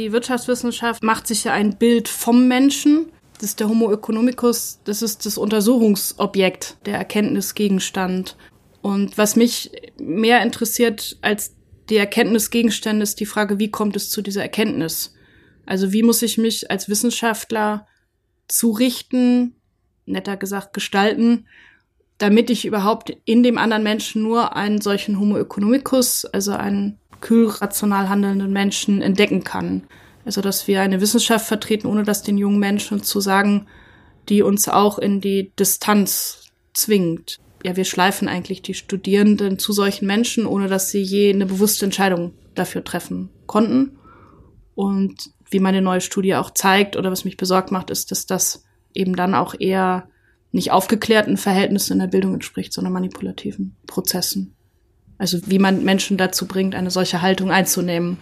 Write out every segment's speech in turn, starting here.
die Wirtschaftswissenschaft macht sich ja ein Bild vom Menschen. Das ist der Homo economicus, das ist das Untersuchungsobjekt, der Erkenntnisgegenstand. Und was mich mehr interessiert als die Erkenntnisgegenstände ist die Frage, wie kommt es zu dieser Erkenntnis? Also wie muss ich mich als Wissenschaftler zurichten, netter gesagt gestalten, damit ich überhaupt in dem anderen Menschen nur einen solchen Homo economicus, also einen kühl rational handelnden Menschen entdecken kann. Also dass wir eine Wissenschaft vertreten, ohne das den jungen Menschen zu sagen, die uns auch in die Distanz zwingt. Ja, wir schleifen eigentlich die Studierenden zu solchen Menschen, ohne dass sie je eine bewusste Entscheidung dafür treffen konnten. Und wie meine neue Studie auch zeigt oder was mich besorgt macht, ist, dass das eben dann auch eher nicht aufgeklärten Verhältnissen in der Bildung entspricht, sondern manipulativen Prozessen. Also wie man Menschen dazu bringt, eine solche Haltung einzunehmen.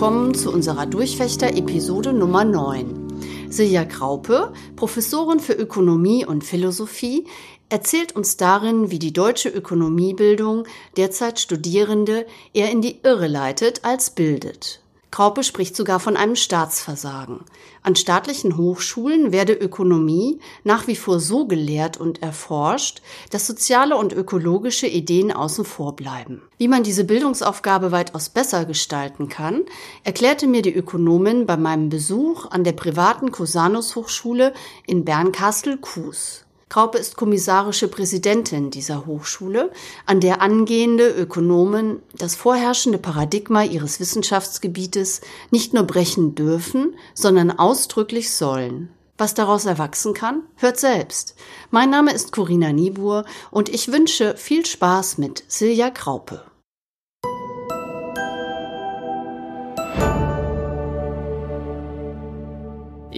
Willkommen zu unserer Durchfechter-Episode Nummer 9. Silja Kraupe, Professorin für Ökonomie und Philosophie, erzählt uns darin, wie die deutsche Ökonomiebildung derzeit Studierende eher in die Irre leitet als bildet. Kraupe spricht sogar von einem Staatsversagen. An staatlichen Hochschulen werde Ökonomie nach wie vor so gelehrt und erforscht, dass soziale und ökologische Ideen außen vor bleiben. Wie man diese Bildungsaufgabe weitaus besser gestalten kann, erklärte mir die Ökonomin bei meinem Besuch an der privaten Cusanus Hochschule in Bernkastel-Kues. Kraupe ist kommissarische Präsidentin dieser Hochschule, an der angehende Ökonomen das vorherrschende Paradigma ihres Wissenschaftsgebietes nicht nur brechen dürfen, sondern ausdrücklich sollen. Was daraus erwachsen kann, hört selbst. Mein Name ist Corinna Niebuhr und ich wünsche viel Spaß mit Silja Kraupe.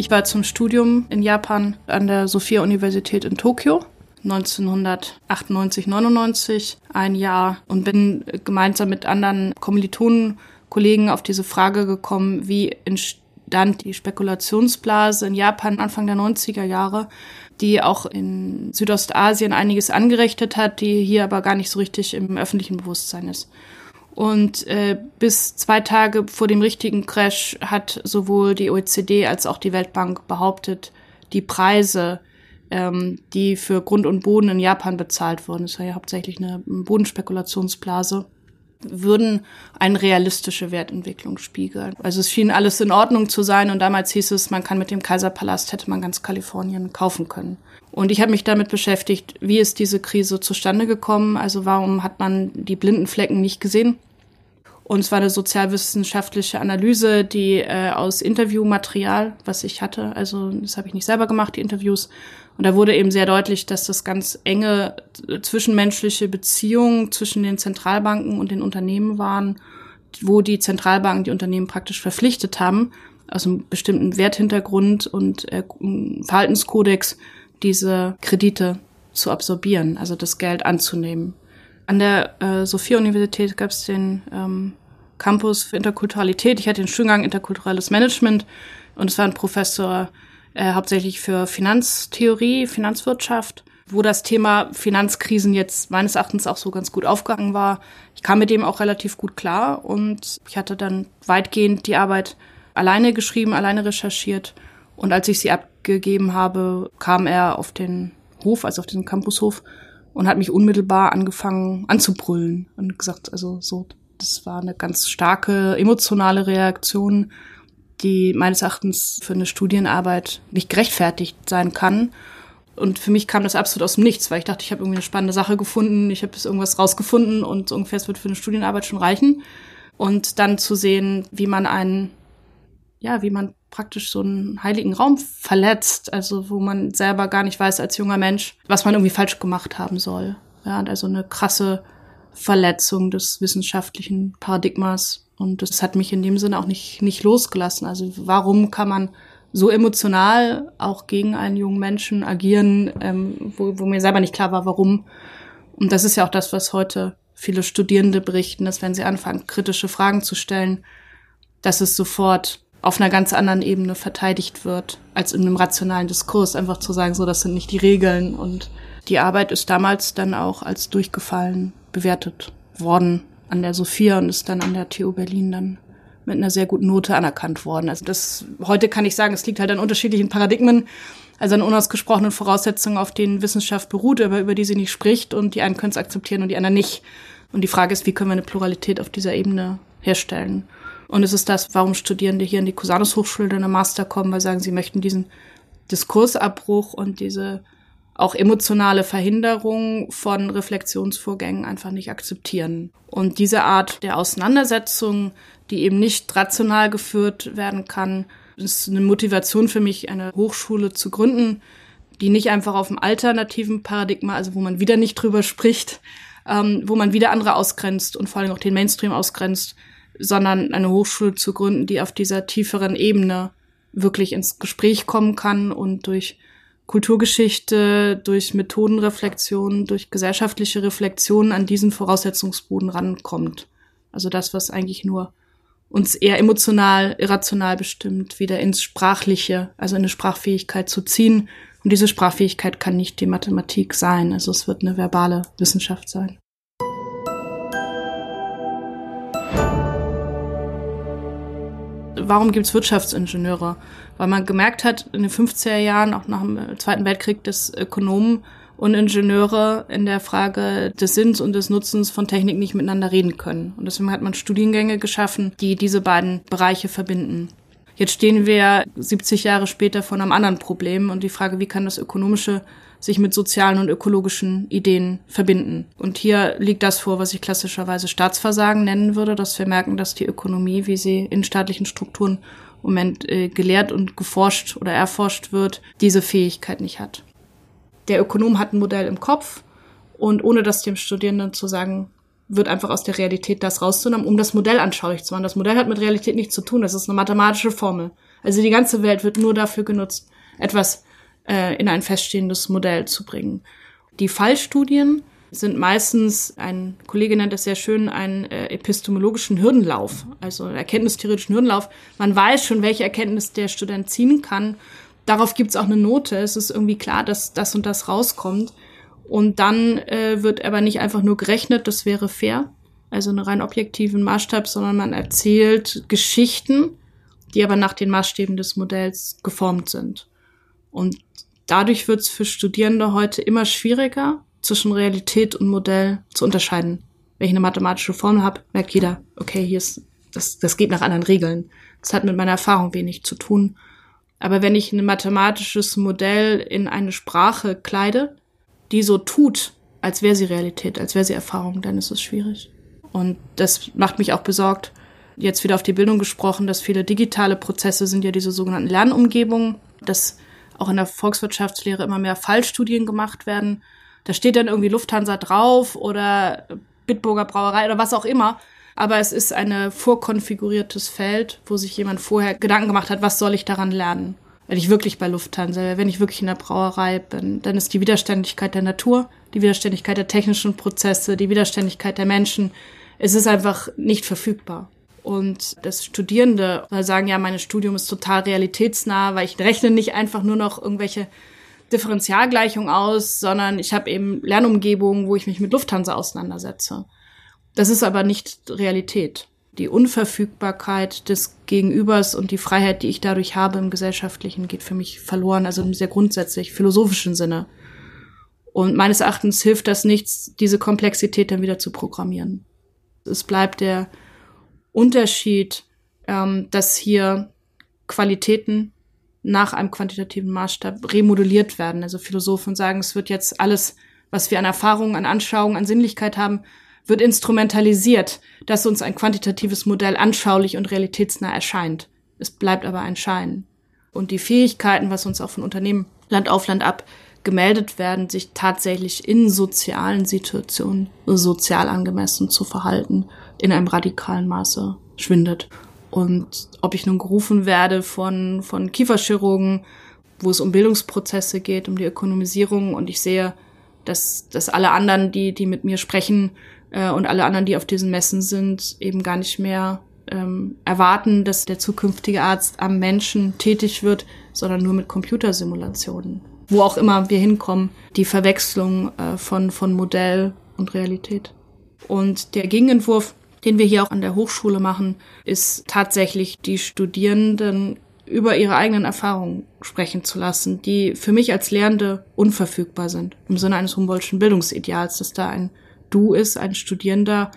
Ich war zum Studium in Japan an der Sophia-Universität in Tokio. 1998, 99 ein Jahr und bin gemeinsam mit anderen Kommilitonen, Kollegen auf diese Frage gekommen, wie entstand die Spekulationsblase in Japan Anfang der 90er Jahre, die auch in Südostasien einiges angerichtet hat, die hier aber gar nicht so richtig im öffentlichen Bewusstsein ist. Und äh, bis zwei Tage vor dem richtigen Crash hat sowohl die OECD als auch die Weltbank behauptet, die Preise, ähm, die für Grund und Boden in Japan bezahlt wurden, das war ja hauptsächlich eine Bodenspekulationsblase, würden eine realistische Wertentwicklung spiegeln. Also es schien alles in Ordnung zu sein und damals hieß es, man kann mit dem Kaiserpalast hätte man ganz Kalifornien kaufen können. Und ich habe mich damit beschäftigt, wie ist diese Krise zustande gekommen? Also warum hat man die blinden Flecken nicht gesehen? Und es war eine sozialwissenschaftliche Analyse, die äh, aus Interviewmaterial, was ich hatte, also das habe ich nicht selber gemacht, die Interviews. Und da wurde eben sehr deutlich, dass das ganz enge zwischenmenschliche Beziehungen zwischen den Zentralbanken und den Unternehmen waren, wo die Zentralbanken die Unternehmen praktisch verpflichtet haben, aus einem bestimmten Werthintergrund und äh, Verhaltenskodex diese Kredite zu absorbieren, also das Geld anzunehmen. An der äh, Sophia-Universität gab es den ähm, Campus für Interkulturalität. Ich hatte den Studiengang Interkulturelles Management und es war ein Professor äh, hauptsächlich für Finanztheorie, Finanzwirtschaft, wo das Thema Finanzkrisen jetzt meines Erachtens auch so ganz gut aufgegangen war. Ich kam mit dem auch relativ gut klar und ich hatte dann weitgehend die Arbeit alleine geschrieben, alleine recherchiert. Und als ich sie ab gegeben habe, kam er auf den Hof, also auf diesen Campushof, und hat mich unmittelbar angefangen anzubrüllen und gesagt, also so, das war eine ganz starke emotionale Reaktion, die meines Erachtens für eine Studienarbeit nicht gerechtfertigt sein kann. Und für mich kam das absolut aus dem Nichts, weil ich dachte, ich habe irgendwie eine spannende Sache gefunden, ich habe irgendwas rausgefunden und ungefähr es wird für eine Studienarbeit schon reichen. Und dann zu sehen, wie man einen ja, wie man praktisch so einen heiligen Raum verletzt, also wo man selber gar nicht weiß als junger Mensch, was man irgendwie falsch gemacht haben soll. Ja, also eine krasse Verletzung des wissenschaftlichen Paradigmas. Und das hat mich in dem Sinne auch nicht, nicht losgelassen. Also warum kann man so emotional auch gegen einen jungen Menschen agieren, ähm, wo, wo mir selber nicht klar war, warum. Und das ist ja auch das, was heute viele Studierende berichten, dass wenn sie anfangen, kritische Fragen zu stellen, dass es sofort auf einer ganz anderen Ebene verteidigt wird, als in einem rationalen Diskurs, einfach zu sagen, so, das sind nicht die Regeln. Und die Arbeit ist damals dann auch als durchgefallen bewertet worden an der Sophia und ist dann an der TU Berlin dann mit einer sehr guten Note anerkannt worden. Also das, heute kann ich sagen, es liegt halt an unterschiedlichen Paradigmen, also an unausgesprochenen Voraussetzungen, auf denen Wissenschaft beruht, aber über die sie nicht spricht und die einen können es akzeptieren und die anderen nicht. Und die Frage ist, wie können wir eine Pluralität auf dieser Ebene herstellen? Und es ist das, warum Studierende hier in die Cusanus Hochschule in der Master kommen, weil sagen, sie möchten diesen Diskursabbruch und diese auch emotionale Verhinderung von Reflexionsvorgängen einfach nicht akzeptieren. Und diese Art der Auseinandersetzung, die eben nicht rational geführt werden kann, ist eine Motivation für mich, eine Hochschule zu gründen, die nicht einfach auf einem alternativen Paradigma, also wo man wieder nicht drüber spricht, ähm, wo man wieder andere ausgrenzt und vor allem auch den Mainstream ausgrenzt, sondern eine Hochschule zu gründen, die auf dieser tieferen Ebene wirklich ins Gespräch kommen kann und durch Kulturgeschichte, durch Methodenreflexion, durch gesellschaftliche Reflexion an diesen Voraussetzungsboden rankommt. Also das, was eigentlich nur uns eher emotional, irrational bestimmt, wieder ins Sprachliche, also in eine Sprachfähigkeit zu ziehen. Und diese Sprachfähigkeit kann nicht die Mathematik sein. Also es wird eine verbale Wissenschaft sein. Warum gibt's Wirtschaftsingenieure? Weil man gemerkt hat, in den 50er Jahren, auch nach dem Zweiten Weltkrieg, dass Ökonomen und Ingenieure in der Frage des Sinns und des Nutzens von Technik nicht miteinander reden können. Und deswegen hat man Studiengänge geschaffen, die diese beiden Bereiche verbinden. Jetzt stehen wir 70 Jahre später vor einem anderen Problem und die Frage, wie kann das ökonomische sich mit sozialen und ökologischen Ideen verbinden. Und hier liegt das vor, was ich klassischerweise Staatsversagen nennen würde, dass wir merken, dass die Ökonomie, wie sie in staatlichen Strukturen im Moment äh, gelehrt und geforscht oder erforscht wird, diese Fähigkeit nicht hat. Der Ökonom hat ein Modell im Kopf und ohne das dem Studierenden zu sagen, wird einfach aus der Realität das rauszunehmen, um das Modell anschaulich zu machen. Das Modell hat mit Realität nichts zu tun, das ist eine mathematische Formel. Also die ganze Welt wird nur dafür genutzt, etwas äh, in ein feststehendes Modell zu bringen. Die Fallstudien sind meistens, ein Kollege nennt es sehr schön, einen äh, epistemologischen Hürdenlauf, also einen erkenntnistheoretischen Hürdenlauf. Man weiß schon, welche Erkenntnis der Student ziehen kann. Darauf gibt es auch eine Note. Es ist irgendwie klar, dass das und das rauskommt. Und dann äh, wird aber nicht einfach nur gerechnet, das wäre fair, also einen rein objektiven Maßstab, sondern man erzählt Geschichten, die aber nach den Maßstäben des Modells geformt sind. Und dadurch wird es für Studierende heute immer schwieriger, zwischen Realität und Modell zu unterscheiden. Wenn ich eine mathematische Formel habe, merkt jeder, okay, hier ist, das, das geht nach anderen Regeln. Das hat mit meiner Erfahrung wenig zu tun. Aber wenn ich ein mathematisches Modell in eine Sprache kleide, die so tut, als wäre sie Realität, als wäre sie Erfahrung, dann ist es schwierig. Und das macht mich auch besorgt. Jetzt wieder auf die Bildung gesprochen, dass viele digitale Prozesse sind ja diese sogenannten Lernumgebungen, dass auch in der Volkswirtschaftslehre immer mehr Fallstudien gemacht werden. Da steht dann irgendwie Lufthansa drauf oder Bitburger Brauerei oder was auch immer. Aber es ist ein vorkonfiguriertes Feld, wo sich jemand vorher Gedanken gemacht hat, was soll ich daran lernen? Wenn ich wirklich bei Lufthansa wenn ich wirklich in der Brauerei bin, dann ist die Widerständigkeit der Natur, die Widerständigkeit der technischen Prozesse, die Widerständigkeit der Menschen, es ist einfach nicht verfügbar. Und das Studierende sagen, ja, mein Studium ist total realitätsnah, weil ich rechne nicht einfach nur noch irgendwelche Differentialgleichungen aus, sondern ich habe eben Lernumgebungen, wo ich mich mit Lufthansa auseinandersetze. Das ist aber nicht Realität. Die Unverfügbarkeit des Gegenübers und die Freiheit, die ich dadurch habe im Gesellschaftlichen, geht für mich verloren, also im sehr grundsätzlich philosophischen Sinne. Und meines Erachtens hilft das nichts, diese Komplexität dann wieder zu programmieren. Es bleibt der Unterschied, ähm, dass hier Qualitäten nach einem quantitativen Maßstab remodelliert werden. Also Philosophen sagen, es wird jetzt alles, was wir an Erfahrungen, an Anschauungen, an Sinnlichkeit haben, wird instrumentalisiert, dass uns ein quantitatives Modell anschaulich und realitätsnah erscheint. Es bleibt aber ein Schein. Und die Fähigkeiten, was uns auch von Unternehmen Land auf Land ab gemeldet werden, sich tatsächlich in sozialen Situationen sozial angemessen zu verhalten, in einem radikalen Maße schwindet. Und ob ich nun gerufen werde von, von Kieferchirurgen, wo es um Bildungsprozesse geht, um die Ökonomisierung und ich sehe, dass, dass alle anderen, die, die mit mir sprechen äh, und alle anderen, die auf diesen Messen sind, eben gar nicht mehr ähm, erwarten, dass der zukünftige Arzt am Menschen tätig wird, sondern nur mit Computersimulationen. Wo auch immer wir hinkommen, die Verwechslung äh, von, von Modell und Realität. Und der Gegenentwurf, den wir hier auch an der Hochschule machen, ist tatsächlich die Studierenden über ihre eigenen Erfahrungen sprechen zu lassen, die für mich als Lehrende unverfügbar sind. Im Sinne eines Humboldtschen Bildungsideals, dass da ein Du ist, ein Studierender,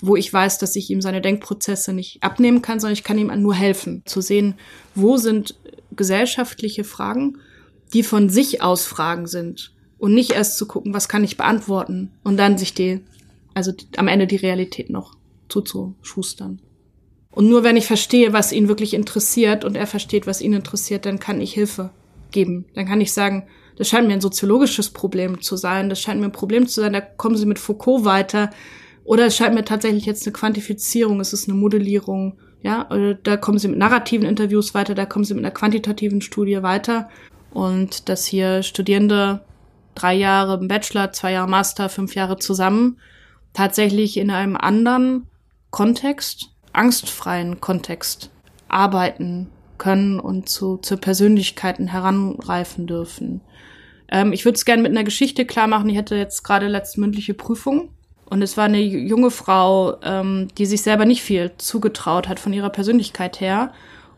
wo ich weiß, dass ich ihm seine Denkprozesse nicht abnehmen kann, sondern ich kann ihm nur helfen, zu sehen, wo sind gesellschaftliche Fragen, die von sich aus Fragen sind und nicht erst zu gucken, was kann ich beantworten und dann sich die, also am Ende die Realität noch zuzuschustern. Und nur wenn ich verstehe, was ihn wirklich interessiert und er versteht, was ihn interessiert, dann kann ich Hilfe geben. Dann kann ich sagen, das scheint mir ein soziologisches Problem zu sein, das scheint mir ein Problem zu sein, da kommen Sie mit Foucault weiter. Oder es scheint mir tatsächlich jetzt eine Quantifizierung, es ist eine Modellierung, ja, oder da kommen Sie mit narrativen Interviews weiter, da kommen Sie mit einer quantitativen Studie weiter. Und dass hier Studierende drei Jahre Bachelor, zwei Jahre Master, fünf Jahre zusammen tatsächlich in einem anderen Kontext angstfreien Kontext arbeiten können und zu, zu Persönlichkeiten heranreifen dürfen. Ähm, ich würde es gerne mit einer Geschichte klar machen. Ich hatte jetzt gerade letzte mündliche Prüfung und es war eine junge Frau, ähm, die sich selber nicht viel zugetraut hat von ihrer Persönlichkeit her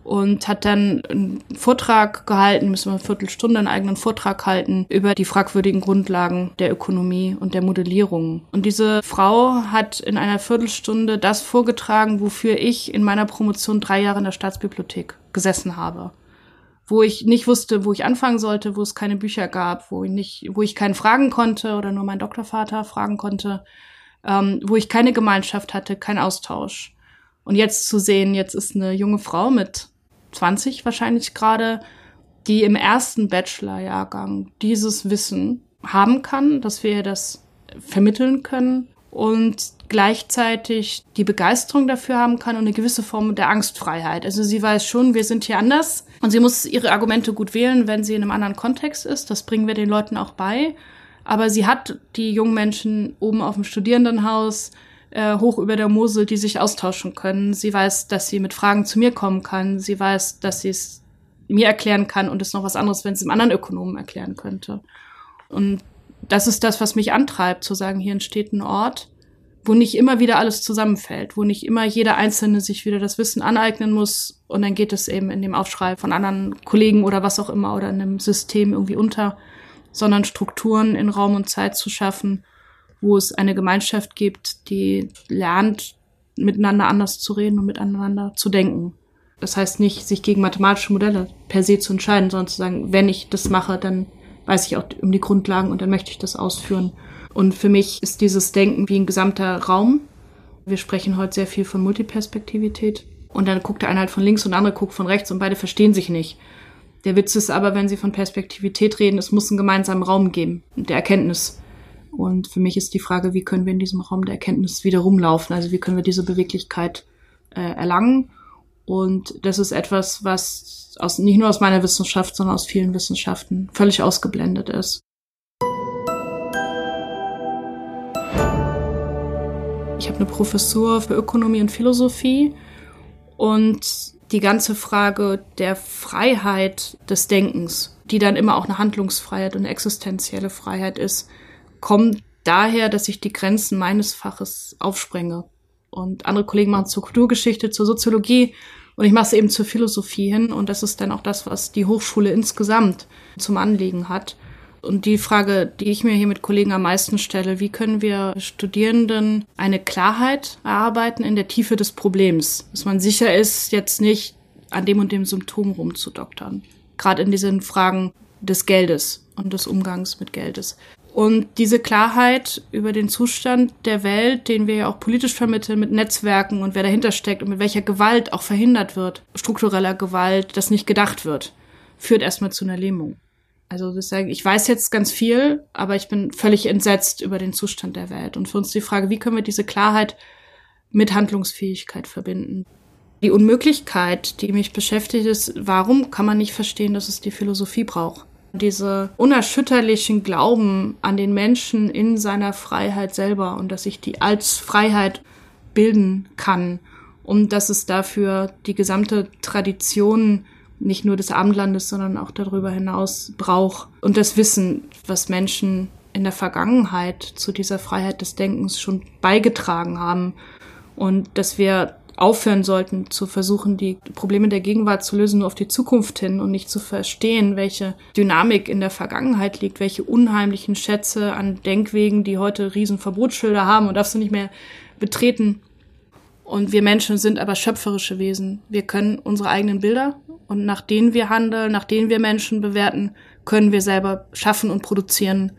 und hat dann einen Vortrag gehalten, müssen wir eine Viertelstunde einen eigenen Vortrag halten über die fragwürdigen Grundlagen der Ökonomie und der Modellierung. Und diese Frau hat in einer Viertelstunde das vorgetragen, wofür ich in meiner Promotion drei Jahre in der Staatsbibliothek gesessen habe. Wo ich nicht wusste, wo ich anfangen sollte, wo es keine Bücher gab, wo ich nicht, wo ich keinen fragen konnte oder nur meinen Doktorvater fragen konnte, ähm, wo ich keine Gemeinschaft hatte, kein Austausch. Und jetzt zu sehen, jetzt ist eine junge Frau mit 20 wahrscheinlich gerade, die im ersten Bachelorjahrgang dieses Wissen haben kann, dass wir das vermitteln können und gleichzeitig die Begeisterung dafür haben kann und eine gewisse Form der Angstfreiheit. Also sie weiß schon, wir sind hier anders und sie muss ihre Argumente gut wählen, wenn sie in einem anderen Kontext ist. Das bringen wir den Leuten auch bei. Aber sie hat die jungen Menschen oben auf dem Studierendenhaus, äh, hoch über der Mosel, die sich austauschen können. Sie weiß, dass sie mit Fragen zu mir kommen kann. Sie weiß, dass sie es mir erklären kann und es noch was anderes, wenn es einem anderen Ökonomen erklären könnte. Und das ist das, was mich antreibt, zu sagen, hier entsteht ein Ort, wo nicht immer wieder alles zusammenfällt, wo nicht immer jeder Einzelne sich wieder das Wissen aneignen muss und dann geht es eben in dem Aufschrei von anderen Kollegen oder was auch immer oder in einem System irgendwie unter, sondern Strukturen in Raum und Zeit zu schaffen, wo es eine Gemeinschaft gibt, die lernt, miteinander anders zu reden und miteinander zu denken. Das heißt nicht, sich gegen mathematische Modelle per se zu entscheiden, sondern zu sagen, wenn ich das mache, dann weiß ich auch um die Grundlagen und dann möchte ich das ausführen. Und für mich ist dieses Denken wie ein gesamter Raum. Wir sprechen heute sehr viel von Multiperspektivität. Und dann guckt der eine halt von links und der andere guckt von rechts und beide verstehen sich nicht. Der Witz ist aber, wenn sie von Perspektivität reden, es muss einen gemeinsamen Raum geben, der Erkenntnis. Und für mich ist die Frage, wie können wir in diesem Raum der Erkenntnis wieder rumlaufen? Also wie können wir diese Beweglichkeit äh, erlangen? Und das ist etwas, was aus, nicht nur aus meiner Wissenschaft, sondern aus vielen Wissenschaften völlig ausgeblendet ist. Ich habe eine Professur für Ökonomie und Philosophie und die ganze Frage der Freiheit des Denkens, die dann immer auch eine Handlungsfreiheit und existenzielle Freiheit ist, kommt daher, dass ich die Grenzen meines Faches aufsprenge. Und andere Kollegen machen zur Kulturgeschichte, zur Soziologie und ich mache es eben zur Philosophie hin. Und das ist dann auch das, was die Hochschule insgesamt zum Anliegen hat. Und die Frage, die ich mir hier mit Kollegen am meisten stelle, wie können wir Studierenden eine Klarheit erarbeiten in der Tiefe des Problems, dass man sicher ist, jetzt nicht an dem und dem Symptom rumzudoktern. Gerade in diesen Fragen des Geldes und des Umgangs mit Geldes Und diese Klarheit über den Zustand der Welt, den wir ja auch politisch vermitteln mit Netzwerken und wer dahinter steckt und mit welcher Gewalt auch verhindert wird, struktureller Gewalt, das nicht gedacht wird, führt erstmal zu einer Lähmung. Also sagen, ich weiß jetzt ganz viel, aber ich bin völlig entsetzt über den Zustand der Welt. Und für uns die Frage, wie können wir diese Klarheit mit Handlungsfähigkeit verbinden? Die Unmöglichkeit, die mich beschäftigt, ist, warum kann man nicht verstehen, dass es die Philosophie braucht? Diese unerschütterlichen Glauben an den Menschen in seiner Freiheit selber und dass ich die als Freiheit bilden kann und dass es dafür die gesamte Tradition nicht nur des Abendlandes, sondern auch darüber hinaus braucht. Und das Wissen, was Menschen in der Vergangenheit zu dieser Freiheit des Denkens schon beigetragen haben. Und dass wir aufhören sollten, zu versuchen, die Probleme der Gegenwart zu lösen, nur auf die Zukunft hin und nicht zu verstehen, welche Dynamik in der Vergangenheit liegt, welche unheimlichen Schätze an Denkwegen, die heute riesen Verbotsschilder haben und darfst du nicht mehr betreten. Und wir Menschen sind aber schöpferische Wesen. Wir können unsere eigenen Bilder und nach denen wir handeln, nach denen wir Menschen bewerten, können wir selber schaffen und produzieren.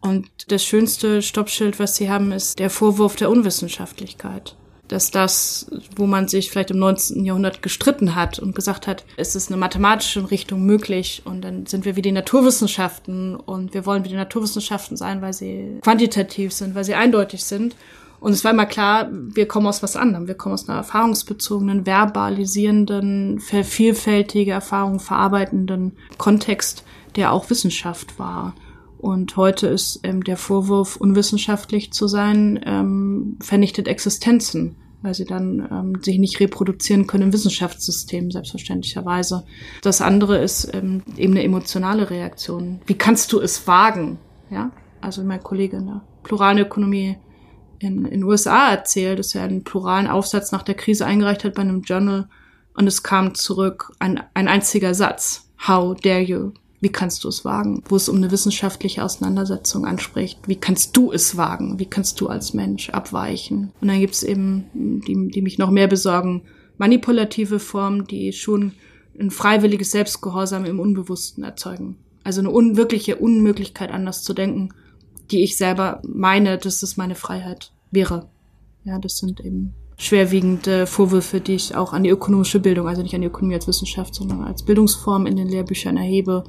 Und das schönste Stoppschild, was sie haben, ist der Vorwurf der Unwissenschaftlichkeit dass das, wo man sich vielleicht im 19. Jahrhundert gestritten hat und gesagt hat, es ist eine mathematische Richtung möglich und dann sind wir wie die Naturwissenschaften und wir wollen wie die Naturwissenschaften sein, weil sie quantitativ sind, weil sie eindeutig sind. Und es war immer klar, wir kommen aus was anderem. Wir kommen aus einer erfahrungsbezogenen, verbalisierenden, vielfältige Erfahrung verarbeitenden Kontext, der auch Wissenschaft war. Und heute ist ähm, der Vorwurf, unwissenschaftlich zu sein, ähm, vernichtet Existenzen, weil sie dann ähm, sich nicht reproduzieren können im Wissenschaftssystem, selbstverständlicherweise. Das andere ist ähm, eben eine emotionale Reaktion. Wie kannst du es wagen? Ja, also mein Kollege in der pluralen Ökonomie in den USA erzählt, dass er einen pluralen Aufsatz nach der Krise eingereicht hat bei einem Journal und es kam zurück ein, ein einziger Satz. How dare you? Wie kannst du es wagen? Wo es um eine wissenschaftliche Auseinandersetzung anspricht. Wie kannst du es wagen? Wie kannst du als Mensch abweichen? Und dann gibt es eben, die, die mich noch mehr besorgen, manipulative Formen, die schon ein freiwilliges Selbstgehorsam im Unbewussten erzeugen. Also eine unwirkliche Unmöglichkeit, anders zu denken, die ich selber meine, dass es meine Freiheit wäre. Ja, das sind eben schwerwiegende Vorwürfe, die ich auch an die ökonomische Bildung, also nicht an die Ökonomie als Wissenschaft, sondern als Bildungsform in den Lehrbüchern erhebe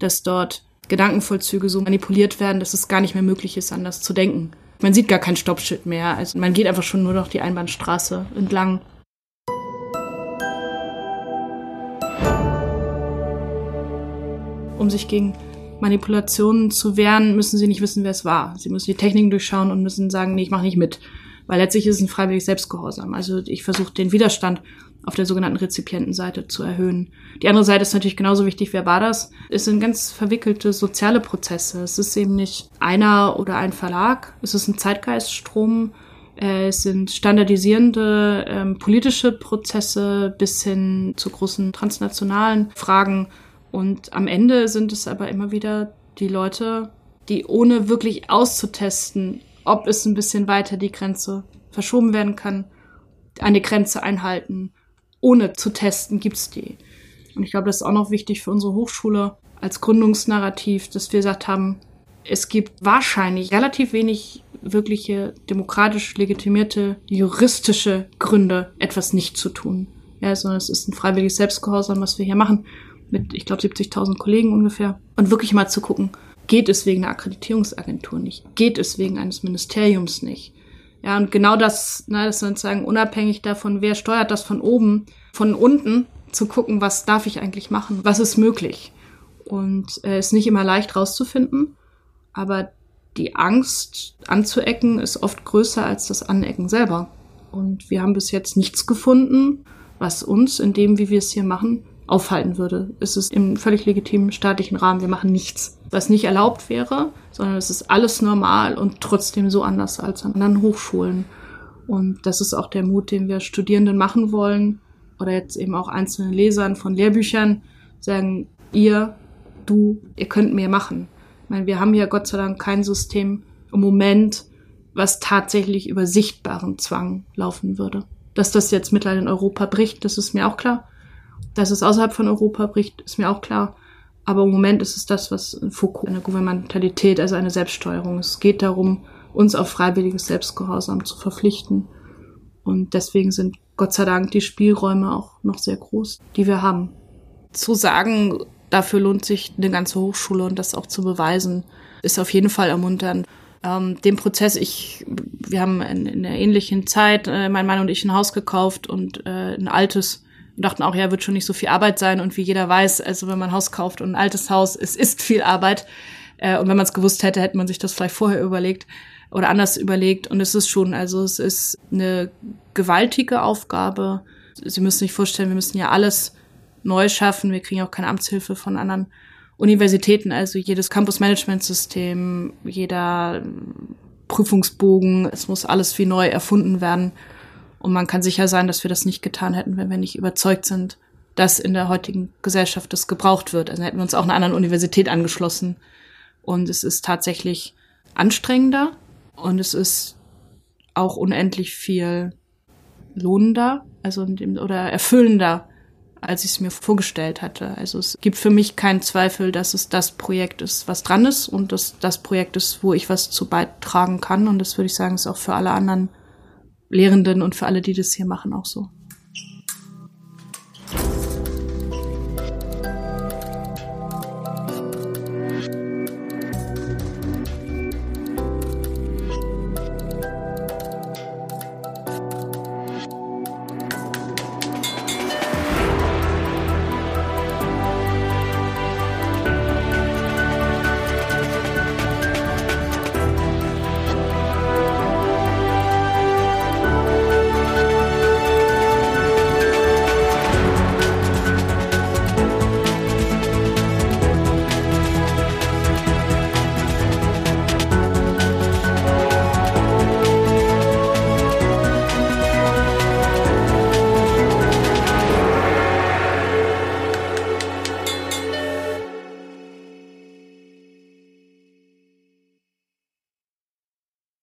dass dort Gedankenvollzüge so manipuliert werden, dass es gar nicht mehr möglich ist, anders zu denken. Man sieht gar kein Stoppschild mehr. Also man geht einfach schon nur noch die Einbahnstraße entlang. Um sich gegen Manipulationen zu wehren, müssen sie nicht wissen, wer es war. Sie müssen die Techniken durchschauen und müssen sagen, nee, ich mache nicht mit. Weil letztlich ist es ein freiwilliges Selbstgehorsam. Also ich versuche den Widerstand auf der sogenannten Rezipientenseite zu erhöhen. Die andere Seite ist natürlich genauso wichtig, wer war das? Es sind ganz verwickelte soziale Prozesse. Es ist eben nicht einer oder ein Verlag, es ist ein Zeitgeiststrom, es sind standardisierende ähm, politische Prozesse bis hin zu großen transnationalen Fragen. Und am Ende sind es aber immer wieder die Leute, die ohne wirklich auszutesten, ob es ein bisschen weiter die Grenze verschoben werden kann, eine Grenze einhalten ohne zu testen, gibt's die. Und ich glaube, das ist auch noch wichtig für unsere Hochschule als Gründungsnarrativ, dass wir gesagt haben, es gibt wahrscheinlich relativ wenig wirkliche demokratisch legitimierte juristische Gründe, etwas nicht zu tun. Ja, sondern es ist ein freiwilliges Selbstgehorsam, was wir hier machen, mit, ich glaube, 70.000 Kollegen ungefähr. Und wirklich mal zu gucken, geht es wegen einer Akkreditierungsagentur nicht? Geht es wegen eines Ministeriums nicht? Ja, und genau das, ne, das sozusagen unabhängig davon, wer steuert das von oben, von unten, zu gucken, was darf ich eigentlich machen, was ist möglich. Und äh, ist nicht immer leicht rauszufinden, aber die Angst anzuecken ist oft größer als das Anecken selber. Und wir haben bis jetzt nichts gefunden, was uns in dem, wie wir es hier machen, aufhalten würde. Es ist im völlig legitimen staatlichen Rahmen. Wir machen nichts, was nicht erlaubt wäre, sondern es ist alles normal und trotzdem so anders als an anderen Hochschulen. Und das ist auch der Mut, den wir Studierenden machen wollen oder jetzt eben auch einzelnen Lesern von Lehrbüchern sagen, ihr, du, ihr könnt mehr machen. Ich meine, wir haben ja Gott sei Dank kein System im Moment, was tatsächlich über sichtbaren Zwang laufen würde. Dass das jetzt mittlerweile in Europa bricht, das ist mir auch klar dass es außerhalb von Europa bricht, ist mir auch klar. Aber im Moment ist es das, was Fokus, eine Gouvernementalität, also eine Selbststeuerung. Es geht darum, uns auf freiwilliges Selbstgehorsam zu verpflichten. Und deswegen sind Gott sei Dank die Spielräume auch noch sehr groß, die wir haben. Zu sagen, dafür lohnt sich eine ganze Hochschule und das auch zu beweisen, ist auf jeden Fall ermunternd. Ähm, den Prozess, ich, wir haben in, in einer ähnlichen Zeit, äh, mein Mann und ich ein Haus gekauft und äh, ein altes und dachten auch, ja, wird schon nicht so viel Arbeit sein. Und wie jeder weiß, also wenn man ein Haus kauft und ein altes Haus, es ist viel Arbeit. Äh, und wenn man es gewusst hätte, hätte man sich das vielleicht vorher überlegt oder anders überlegt. Und es ist schon, also es ist eine gewaltige Aufgabe. Sie müssen sich vorstellen, wir müssen ja alles neu schaffen. Wir kriegen auch keine Amtshilfe von anderen Universitäten. Also jedes Campus-Management-System, jeder Prüfungsbogen, es muss alles wie neu erfunden werden. Und man kann sicher sein, dass wir das nicht getan hätten, wenn wir nicht überzeugt sind, dass in der heutigen Gesellschaft das gebraucht wird. Also hätten wir uns auch einer anderen Universität angeschlossen. Und es ist tatsächlich anstrengender und es ist auch unendlich viel lohnender, also oder erfüllender, als ich es mir vorgestellt hatte. Also es gibt für mich keinen Zweifel, dass es das Projekt ist, was dran ist und dass das Projekt ist, wo ich was zu beitragen kann. Und das würde ich sagen, ist auch für alle anderen Lehrenden und für alle, die das hier machen, auch so.